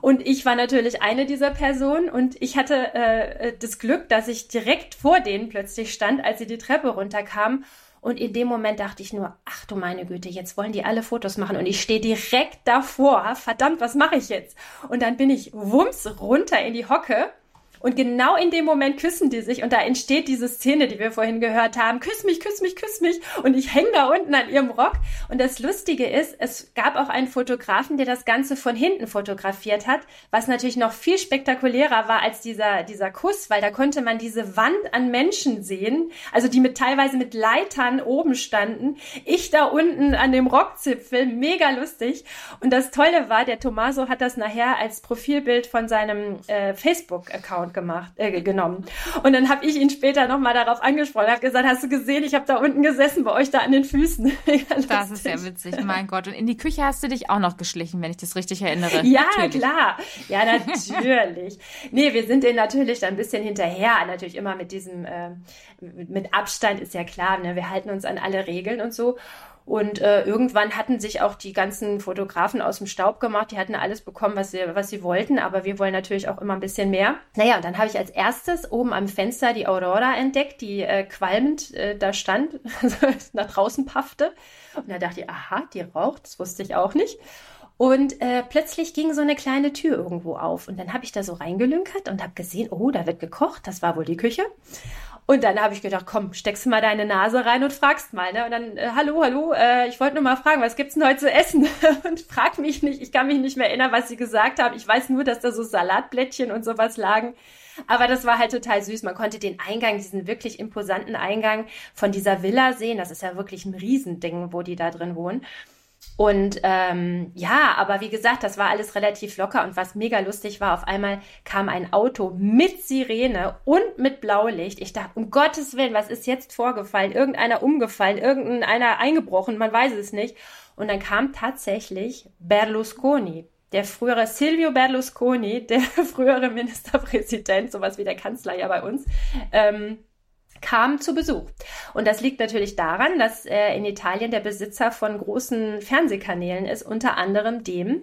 Und ich war natürlich eine dieser Personen. Und ich hatte äh, das Glück, dass ich direkt vor denen plötzlich stand, als sie die Treppe runterkamen. Und in dem Moment dachte ich nur, ach du meine Güte, jetzt wollen die alle Fotos machen und ich stehe direkt davor. Verdammt, was mache ich jetzt? Und dann bin ich wumms runter in die Hocke Und genau in dem Moment küssen die sich und da entsteht diese Szene, die wir vorhin gehört haben. Küss mich, küss mich, küss mich. Und ich hänge da unten an ihrem Rock. Und das Lustige ist, es gab auch einen Fotografen, der das Ganze von hinten fotografiert hat, was natürlich noch viel spektakulärer war als dieser, dieser Kuss, weil da konnte man diese Wand an Menschen sehen, also die mit teilweise mit Leitern oben standen. Ich da unten an dem Rockzipfel, mega lustig. Und das Tolle war, der Tommaso hat das nachher als Profilbild von seinem äh, Facebook-Account gemacht, äh, genommen. Und dann habe ich ihn später nochmal darauf angesprochen, habe gesagt, hast du gesehen, ich habe da unten gesessen bei euch da an den Füßen. das ist ja witzig, mein Gott. Und in die Küche hast du dich auch noch geschlichen, wenn ich das richtig erinnere. Ja, natürlich. klar. Ja, natürlich. nee, wir sind denen natürlich ein bisschen hinterher, natürlich immer mit diesem, äh, mit Abstand ist ja klar, ne? wir halten uns an alle Regeln und so. Und äh, irgendwann hatten sich auch die ganzen Fotografen aus dem Staub gemacht. Die hatten alles bekommen, was sie, was sie wollten. Aber wir wollen natürlich auch immer ein bisschen mehr. Naja, und dann habe ich als erstes oben am Fenster die Aurora entdeckt, die äh, qualmend äh, da stand, nach draußen paffte. Und da dachte ich, aha, die raucht. Das wusste ich auch nicht. Und äh, plötzlich ging so eine kleine Tür irgendwo auf. Und dann habe ich da so reingelünkert und habe gesehen, oh, da wird gekocht. Das war wohl die Küche. Und dann habe ich gedacht, komm, steckst mal deine Nase rein und fragst mal. Ne? Und dann, äh, hallo, hallo, äh, ich wollte nur mal fragen, was gibt's denn heute zu essen? und frag mich nicht, ich kann mich nicht mehr erinnern, was sie gesagt haben. Ich weiß nur, dass da so Salatblättchen und sowas lagen. Aber das war halt total süß. Man konnte den Eingang, diesen wirklich imposanten Eingang von dieser Villa sehen. Das ist ja wirklich ein Riesending, wo die da drin wohnen. Und ähm, ja, aber wie gesagt, das war alles relativ locker und was mega lustig war, auf einmal kam ein Auto mit Sirene und mit Blaulicht. Ich dachte, um Gottes Willen, was ist jetzt vorgefallen? Irgendeiner umgefallen, irgendeiner eingebrochen, man weiß es nicht. Und dann kam tatsächlich Berlusconi, der frühere Silvio Berlusconi, der frühere Ministerpräsident, sowas wie der Kanzler ja bei uns, ähm, kam zu Besuch. Und das liegt natürlich daran, dass er in Italien der Besitzer von großen Fernsehkanälen ist, unter anderem dem,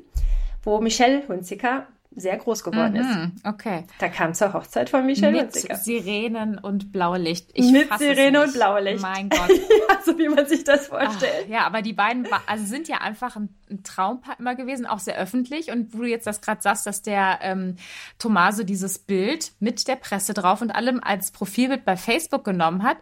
wo Michelle Hunziker sehr groß geworden mhm, ist. Okay. Da kam zur Hochzeit von Michelle Mit Hunziker. Sirenen und Blaulicht. Ich Mit Sirene und Blaulicht. Mein Gott. ja, so wie man sich das vorstellt. Ach, ja, aber die beiden also sind ja einfach ein, ein Traumpaar immer gewesen, auch sehr öffentlich. Und wo du jetzt das gerade sagst, dass der ähm, Tommaso dieses Bild mit der Presse drauf und allem als Profilbild bei Facebook genommen hat,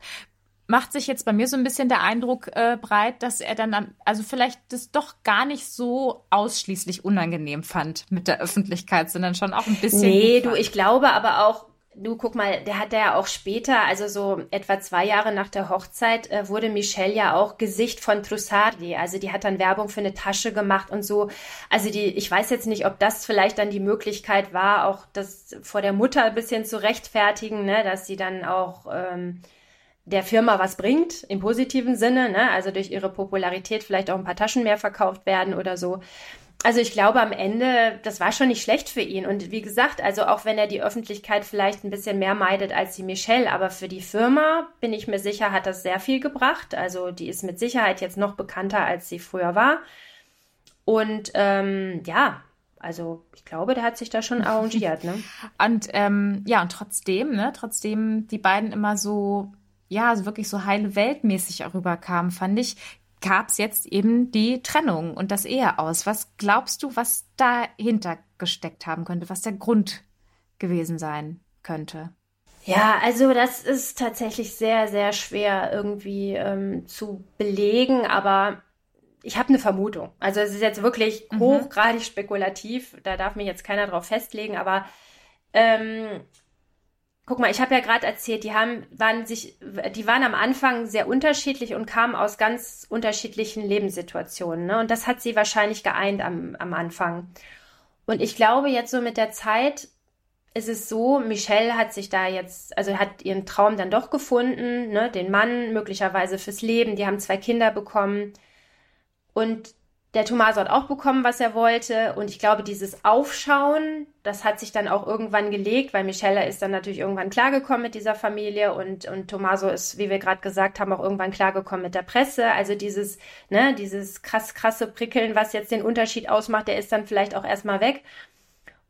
macht sich jetzt bei mir so ein bisschen der Eindruck äh, breit, dass er dann, also vielleicht das doch gar nicht so ausschließlich unangenehm fand mit der Öffentlichkeit, sondern schon auch ein bisschen. Nee, du, ich glaube aber auch, du guck mal, der hat ja auch später, also so etwa zwei Jahre nach der Hochzeit, äh, wurde Michelle ja auch Gesicht von Trussardi. Also die hat dann Werbung für eine Tasche gemacht und so. Also die, ich weiß jetzt nicht, ob das vielleicht dann die Möglichkeit war, auch das vor der Mutter ein bisschen zu rechtfertigen, ne, dass sie dann auch ähm, der Firma was bringt, im positiven Sinne, ne? also durch ihre Popularität vielleicht auch ein paar Taschen mehr verkauft werden oder so. Also ich glaube am Ende, das war schon nicht schlecht für ihn. Und wie gesagt, also auch wenn er die Öffentlichkeit vielleicht ein bisschen mehr meidet als die Michelle, aber für die Firma bin ich mir sicher, hat das sehr viel gebracht. Also die ist mit Sicherheit jetzt noch bekannter, als sie früher war. Und ähm, ja, also ich glaube, der hat sich da schon arrangiert. Ne? und ähm, ja, und trotzdem, ne, trotzdem die beiden immer so ja, also wirklich so heile weltmäßig rüberkam, fand ich, gab es jetzt eben die Trennung und das Ehe aus. Was glaubst du, was dahinter gesteckt haben könnte, was der Grund gewesen sein könnte? Ja, also das ist tatsächlich sehr, sehr schwer irgendwie ähm, zu belegen, aber ich habe eine Vermutung. Also es ist jetzt wirklich mhm. hochgradig spekulativ, da darf mich jetzt keiner drauf festlegen, aber ähm, Guck mal, ich habe ja gerade erzählt, die haben, waren sich, die waren am Anfang sehr unterschiedlich und kamen aus ganz unterschiedlichen Lebenssituationen. Ne? Und das hat sie wahrscheinlich geeint am, am Anfang. Und ich glaube, jetzt so mit der Zeit ist es so, Michelle hat sich da jetzt, also hat ihren Traum dann doch gefunden, ne? den Mann möglicherweise fürs Leben. Die haben zwei Kinder bekommen. Und der Tommaso hat auch bekommen, was er wollte. Und ich glaube, dieses Aufschauen, das hat sich dann auch irgendwann gelegt, weil Michelle ist dann natürlich irgendwann klargekommen mit dieser Familie und, und Tommaso ist, wie wir gerade gesagt haben, auch irgendwann klargekommen mit der Presse. Also dieses, ne, dieses krass, krasse Prickeln, was jetzt den Unterschied ausmacht, der ist dann vielleicht auch erstmal weg.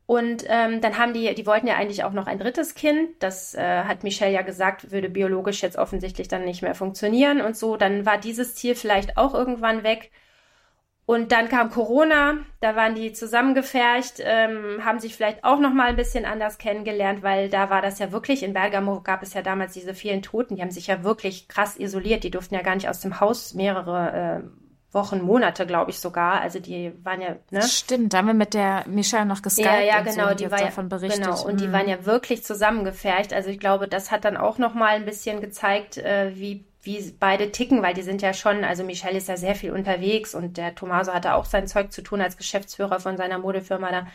Und ähm, dann haben die, die wollten ja eigentlich auch noch ein drittes Kind. Das äh, hat Michelle ja gesagt, würde biologisch jetzt offensichtlich dann nicht mehr funktionieren und so. Dann war dieses Ziel vielleicht auch irgendwann weg. Und dann kam Corona, da waren die zusammengefercht, ähm, haben sich vielleicht auch noch mal ein bisschen anders kennengelernt, weil da war das ja wirklich, in Bergamo gab es ja damals diese vielen Toten, die haben sich ja wirklich krass isoliert, die durften ja gar nicht aus dem Haus mehrere äh, Wochen, Monate, glaube ich sogar. Also die waren ja, ne? Stimmt, da haben wir mit der Michelle noch geskypt ja, ja, genau, so, die, die war davon berichtet. Genau, und mhm. die waren ja wirklich zusammengefercht. Also ich glaube, das hat dann auch noch mal ein bisschen gezeigt, äh, wie wie beide ticken, weil die sind ja schon, also Michelle ist ja sehr viel unterwegs und der Tommaso hatte auch sein Zeug zu tun als Geschäftsführer von seiner Modefirma da.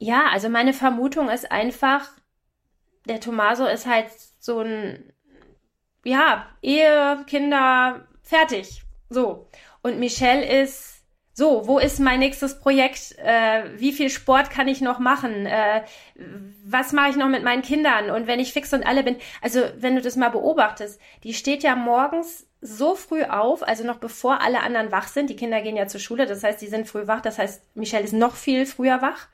Ja, also meine Vermutung ist einfach, der Tommaso ist halt so ein, ja, Ehe, Kinder, fertig. So. Und Michelle ist so, wo ist mein nächstes Projekt? Äh, wie viel Sport kann ich noch machen? Äh, was mache ich noch mit meinen Kindern? Und wenn ich fix und alle bin, also wenn du das mal beobachtest, die steht ja morgens so früh auf, also noch bevor alle anderen wach sind. Die Kinder gehen ja zur Schule, das heißt, die sind früh wach. Das heißt, Michelle ist noch viel früher wach.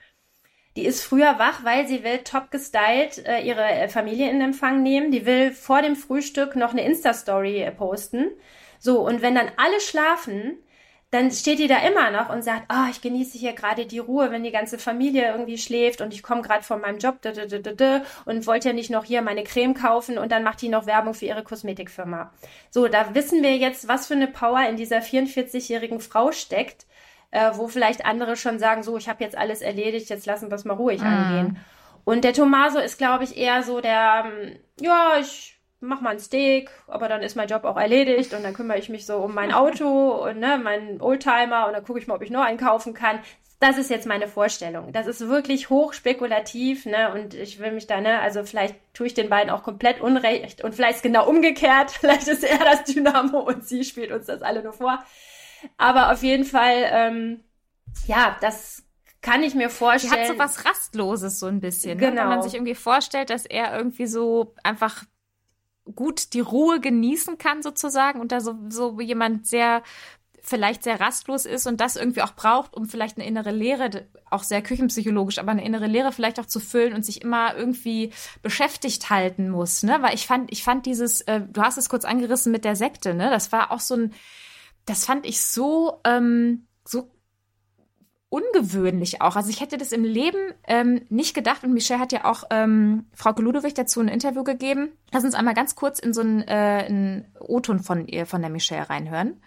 Die ist früher wach, weil sie will top gestylt äh, ihre äh, Familie in Empfang nehmen. Die will vor dem Frühstück noch eine Insta-Story äh, posten. So, und wenn dann alle schlafen, dann steht die da immer noch und sagt, ah, oh, ich genieße hier gerade die Ruhe, wenn die ganze Familie irgendwie schläft und ich komme gerade von meinem Job und wollte ja nicht noch hier meine Creme kaufen und dann macht die noch Werbung für ihre Kosmetikfirma. So, da wissen wir jetzt, was für eine Power in dieser 44-jährigen Frau steckt, äh, wo vielleicht andere schon sagen, so, ich habe jetzt alles erledigt, jetzt lassen wir es mal ruhig mm. angehen. Und der Tomaso ist, glaube ich, eher so der, ähm, ja, ich mach mal ein Steak, aber dann ist mein Job auch erledigt und dann kümmere ich mich so um mein Auto und ne, meinen Oldtimer und dann gucke ich mal, ob ich noch einen kaufen kann. Das ist jetzt meine Vorstellung. Das ist wirklich hoch spekulativ, ne? Und ich will mich da, ne, also vielleicht tue ich den beiden auch komplett unrecht und vielleicht ist genau umgekehrt. Vielleicht ist er das Dynamo und sie spielt uns das alle nur vor. Aber auf jeden Fall, ähm, ja, das kann ich mir vorstellen. Die hat so was Rastloses so ein bisschen. Genau. Ne? Wenn man genau. sich irgendwie vorstellt, dass er irgendwie so einfach gut die Ruhe genießen kann sozusagen und da so, so jemand sehr vielleicht sehr rastlos ist und das irgendwie auch braucht, um vielleicht eine innere Leere, auch sehr küchenpsychologisch, aber eine innere Leere vielleicht auch zu füllen und sich immer irgendwie beschäftigt halten muss, ne? Weil ich fand, ich fand dieses, äh, du hast es kurz angerissen mit der Sekte, ne? Das war auch so ein, das fand ich so, ähm, so ungewöhnlich auch. Also ich hätte das im Leben ähm, nicht gedacht und Michelle hat ja auch ähm, Frau Ludowig dazu ein Interview gegeben. Lass uns einmal ganz kurz in so einen, äh, O-Ton von ihr, von der Michelle reinhören.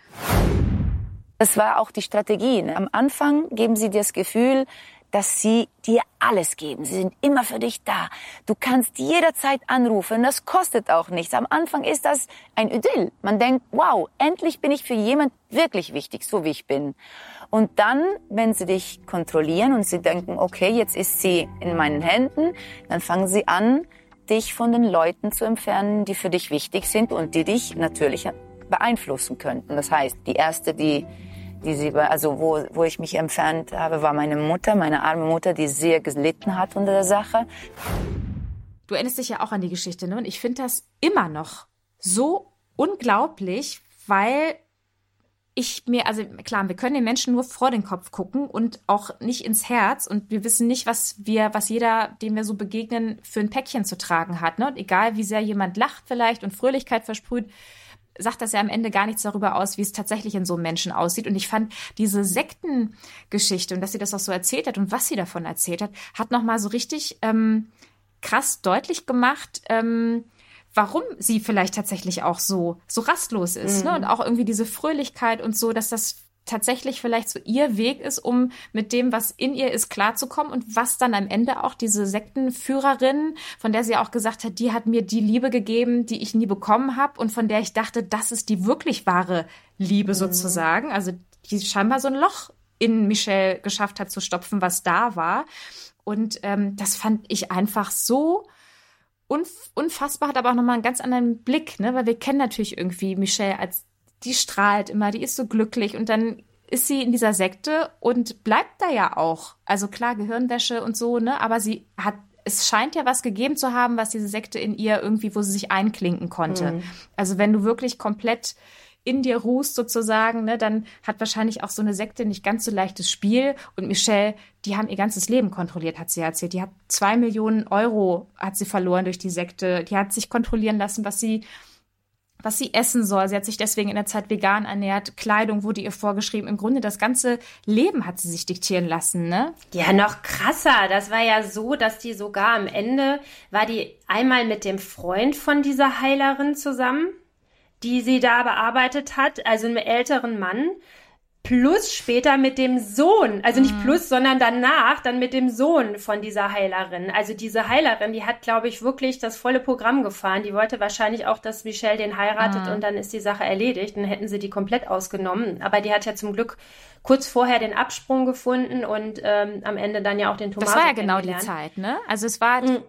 Das war auch die Strategie. Ne? Am Anfang geben sie dir das Gefühl, dass sie dir alles geben. Sie sind immer für dich da. Du kannst jederzeit anrufen. Das kostet auch nichts. Am Anfang ist das ein Idyll. Man denkt, wow, endlich bin ich für jemand wirklich wichtig, so wie ich bin. Und dann, wenn sie dich kontrollieren und sie denken, okay, jetzt ist sie in meinen Händen, dann fangen sie an, dich von den Leuten zu entfernen, die für dich wichtig sind und die dich natürlich beeinflussen könnten. Das heißt, die erste, die, die sie, also wo, wo ich mich entfernt habe, war meine Mutter, meine arme Mutter, die sehr gelitten hat unter der Sache. Du erinnerst dich ja auch an die Geschichte, ne? Und ich finde das immer noch so unglaublich, weil ich mir, also klar, wir können den Menschen nur vor den Kopf gucken und auch nicht ins Herz und wir wissen nicht, was wir, was jeder, dem wir so begegnen, für ein Päckchen zu tragen hat. Ne? Und egal, wie sehr jemand lacht vielleicht und Fröhlichkeit versprüht, sagt das ja am Ende gar nichts darüber aus, wie es tatsächlich in so einem Menschen aussieht. Und ich fand diese Sektengeschichte und dass sie das auch so erzählt hat und was sie davon erzählt hat, hat nochmal so richtig ähm, krass deutlich gemacht, ähm, warum sie vielleicht tatsächlich auch so, so rastlos ist. Mhm. Ne? Und auch irgendwie diese Fröhlichkeit und so, dass das tatsächlich vielleicht so ihr Weg ist, um mit dem, was in ihr ist, klarzukommen und was dann am Ende auch diese Sektenführerin, von der sie auch gesagt hat, die hat mir die Liebe gegeben, die ich nie bekommen habe und von der ich dachte, das ist die wirklich wahre Liebe mhm. sozusagen. Also die scheinbar so ein Loch in Michelle geschafft hat zu stopfen, was da war. Und ähm, das fand ich einfach so unfassbar, hat aber auch nochmal einen ganz anderen Blick, ne? Weil wir kennen natürlich irgendwie Michelle als, die strahlt immer, die ist so glücklich und dann ist sie in dieser Sekte und bleibt da ja auch. Also klar, Gehirnwäsche und so, ne? Aber sie hat, es scheint ja was gegeben zu haben, was diese Sekte in ihr irgendwie, wo sie sich einklinken konnte. Mhm. Also wenn du wirklich komplett in dir ruhst sozusagen, ne, dann hat wahrscheinlich auch so eine Sekte nicht ganz so leichtes Spiel. Und Michelle, die haben ihr ganzes Leben kontrolliert, hat sie erzählt. Die hat zwei Millionen Euro hat sie verloren durch die Sekte. Die hat sich kontrollieren lassen, was sie was sie essen soll. Sie hat sich deswegen in der Zeit vegan ernährt. Kleidung wurde ihr vorgeschrieben. Im Grunde das ganze Leben hat sie sich diktieren lassen, ne? Ja, noch krasser. Das war ja so, dass die sogar am Ende war die einmal mit dem Freund von dieser Heilerin zusammen, die sie da bearbeitet hat, also einem älteren Mann plus später mit dem Sohn, also nicht mhm. plus, sondern danach dann mit dem Sohn von dieser Heilerin. Also diese Heilerin, die hat, glaube ich, wirklich das volle Programm gefahren. Die wollte wahrscheinlich auch, dass Michelle den heiratet mhm. und dann ist die Sache erledigt. Dann hätten sie die komplett ausgenommen. Aber die hat ja zum Glück kurz vorher den Absprung gefunden und ähm, am Ende dann ja auch den Thomas. Das war ja genau die Zeit, ne? Also es war mhm.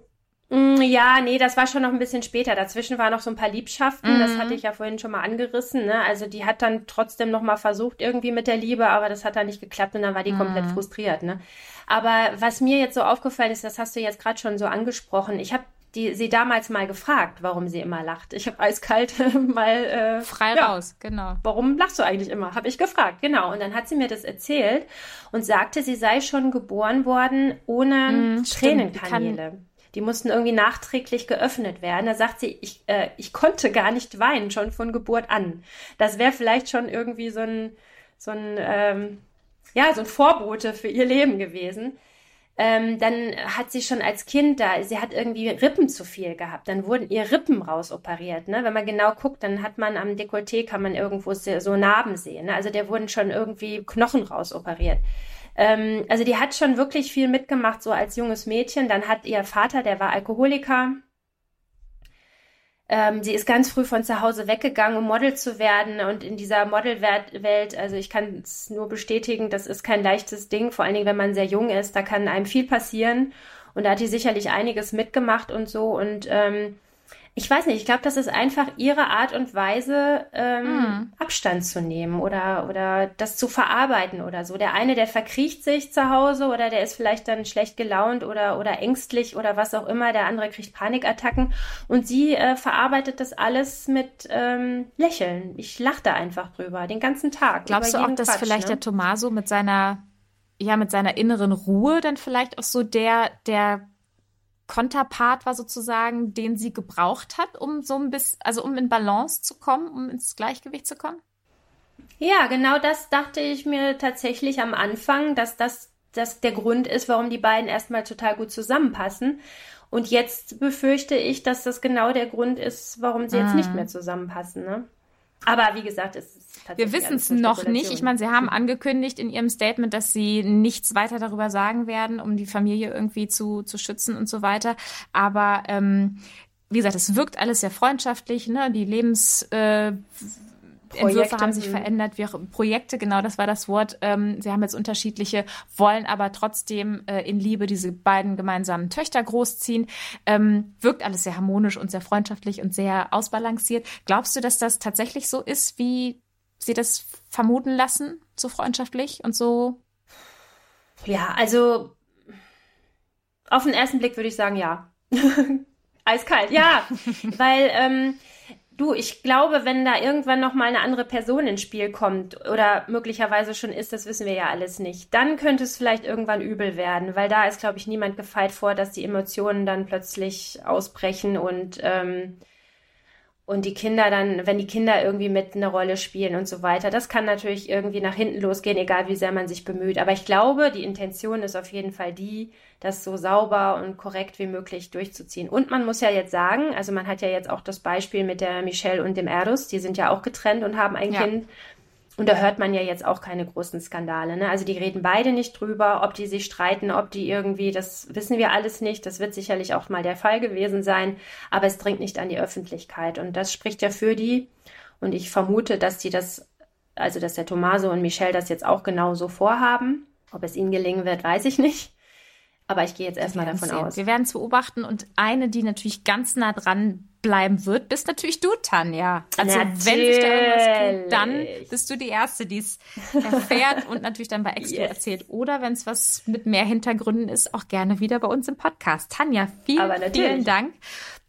Mm, ja, nee, das war schon noch ein bisschen später. Dazwischen waren noch so ein paar Liebschaften. Mhm. Das hatte ich ja vorhin schon mal angerissen. Ne? Also die hat dann trotzdem noch mal versucht irgendwie mit der Liebe, aber das hat dann nicht geklappt und dann war die mhm. komplett frustriert. Ne? Aber was mir jetzt so aufgefallen ist, das hast du jetzt gerade schon so angesprochen. Ich habe die sie damals mal gefragt, warum sie immer lacht. Ich habe eiskalt mal äh, frei ja, raus, genau. Warum lachst du eigentlich immer? Habe ich gefragt, genau. Und dann hat sie mir das erzählt und sagte, sie sei schon geboren worden ohne mm, Tränenkanäle. Die mussten irgendwie nachträglich geöffnet werden. Da sagt sie, ich, äh, ich konnte gar nicht weinen, schon von Geburt an. Das wäre vielleicht schon irgendwie so ein, so ein, ähm, ja, so ein Vorbote für ihr Leben gewesen. Ähm, dann hat sie schon als Kind da, sie hat irgendwie Rippen zu viel gehabt. Dann wurden ihr Rippen rausoperiert. Ne? Wenn man genau guckt, dann hat man am Dekolleté, kann man irgendwo so Narben sehen. Ne? Also der wurden schon irgendwie Knochen rausoperiert. Ähm, also die hat schon wirklich viel mitgemacht, so als junges Mädchen. Dann hat ihr Vater, der war Alkoholiker. Ähm, sie ist ganz früh von zu Hause weggegangen, um Model zu werden. Und in dieser Modelwelt, also ich kann es nur bestätigen, das ist kein leichtes Ding, vor allen Dingen, wenn man sehr jung ist. Da kann einem viel passieren. Und da hat die sicherlich einiges mitgemacht und so. Und ähm, ich weiß nicht, ich glaube, das ist einfach ihre Art und Weise, ähm, mm. Abstand zu nehmen oder, oder das zu verarbeiten oder so. Der eine, der verkriecht sich zu Hause oder der ist vielleicht dann schlecht gelaunt oder, oder ängstlich oder was auch immer. Der andere kriegt Panikattacken und sie äh, verarbeitet das alles mit ähm, Lächeln. Ich lache da einfach drüber, den ganzen Tag. Glaubst du auch, dass Quatsch, vielleicht ne? der Tomaso mit seiner ja, mit seiner inneren Ruhe dann vielleicht auch so der, der Konterpart war sozusagen, den sie gebraucht hat, um so ein bisschen, also um in Balance zu kommen, um ins Gleichgewicht zu kommen? Ja, genau das dachte ich mir tatsächlich am Anfang, dass das, das der Grund ist, warum die beiden erstmal total gut zusammenpassen. Und jetzt befürchte ich, dass das genau der Grund ist, warum sie jetzt nicht ah. mehr zusammenpassen. Ne? Aber wie gesagt, es ist wir wissen es noch nicht. Ich meine, Sie haben angekündigt in Ihrem Statement, dass Sie nichts weiter darüber sagen werden, um die Familie irgendwie zu, zu schützen und so weiter. Aber ähm, wie gesagt, es wirkt alles sehr freundschaftlich. Ne? Die Lebens äh, Entwürfe haben sich verändert, wie auch Projekte, genau, das war das Wort. Ähm, sie haben jetzt unterschiedliche, wollen aber trotzdem äh, in Liebe diese beiden gemeinsamen Töchter großziehen. Ähm, wirkt alles sehr harmonisch und sehr freundschaftlich und sehr ausbalanciert. Glaubst du, dass das tatsächlich so ist, wie Sie das vermuten lassen, so freundschaftlich und so? Ja, also auf den ersten Blick würde ich sagen, ja. Eiskalt, ja. Weil ähm, Du, ich glaube, wenn da irgendwann noch mal eine andere Person ins Spiel kommt oder möglicherweise schon ist, das wissen wir ja alles nicht, dann könnte es vielleicht irgendwann übel werden, weil da ist, glaube ich, niemand gefeit vor, dass die Emotionen dann plötzlich ausbrechen und ähm, und die Kinder dann, wenn die Kinder irgendwie mit eine Rolle spielen und so weiter, das kann natürlich irgendwie nach hinten losgehen, egal wie sehr man sich bemüht. Aber ich glaube, die Intention ist auf jeden Fall die, das so sauber und korrekt wie möglich durchzuziehen. Und man muss ja jetzt sagen, also man hat ja jetzt auch das Beispiel mit der Michelle und dem Erdus, die sind ja auch getrennt und haben ein ja. Kind. Und da hört man ja jetzt auch keine großen Skandale. Ne? Also die reden beide nicht drüber, ob die sich streiten, ob die irgendwie, das wissen wir alles nicht. Das wird sicherlich auch mal der Fall gewesen sein, aber es dringt nicht an die Öffentlichkeit. Und das spricht ja für die. Und ich vermute, dass die das, also dass der Tommaso und Michelle das jetzt auch genauso vorhaben. Ob es ihnen gelingen wird, weiß ich nicht. Aber ich gehe jetzt erstmal davon sehen. aus. Wir werden es beobachten und eine, die natürlich ganz nah dran bleiben wird, bist natürlich du, Tanja. Also natürlich. wenn sich da irgendwas tut, dann bist du die Erste, die es erfährt und natürlich dann bei Expo yes. erzählt. Oder wenn es was mit mehr Hintergründen ist, auch gerne wieder bei uns im Podcast. Tanja, vielen, vielen Dank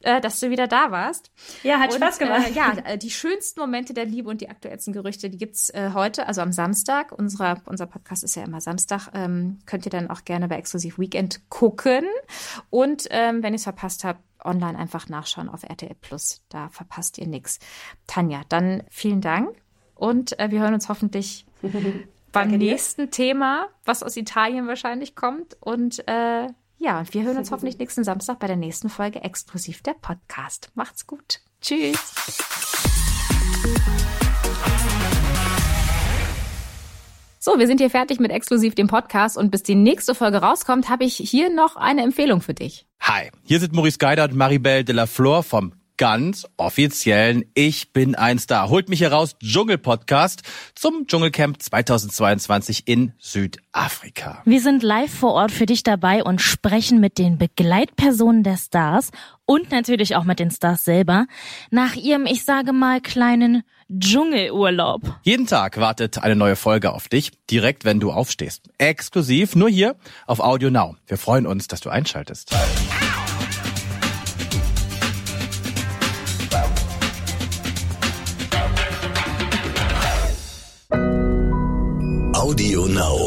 äh, dass du wieder da warst. Ja, hat und, Spaß gemacht. Äh, ja, äh, die schönsten Momente der Liebe und die aktuellsten Gerüchte, die gibt's äh, heute, also am Samstag. Unserer, unser Podcast ist ja immer Samstag. Ähm, könnt ihr dann auch gerne bei Exklusiv Weekend gucken. Und ähm, wenn ihr es verpasst habt, online einfach nachschauen auf RTL Plus. Da verpasst ihr nichts. Tanja, dann vielen Dank und äh, wir hören uns hoffentlich beim nächsten Thema, was aus Italien wahrscheinlich kommt. Und äh, ja, wir hören uns hoffentlich nächsten Samstag bei der nächsten Folge exklusiv der Podcast. Macht's gut. Tschüss. So, wir sind hier fertig mit exklusiv dem Podcast und bis die nächste Folge rauskommt, habe ich hier noch eine Empfehlung für dich. Hi, hier sind Maurice Geider und Maribel de la Flor vom ganz offiziellen Ich bin ein Star. Holt mich heraus, Dschungel-Podcast zum Dschungelcamp 2022 in Südafrika. Wir sind live vor Ort für dich dabei und sprechen mit den Begleitpersonen der Stars und natürlich auch mit den Stars selber nach ihrem, ich sage mal, kleinen Dschungelurlaub. Jeden Tag wartet eine neue Folge auf dich, direkt wenn du aufstehst. Exklusiv nur hier auf Audio Now. Wir freuen uns, dass du einschaltest. Audio Now.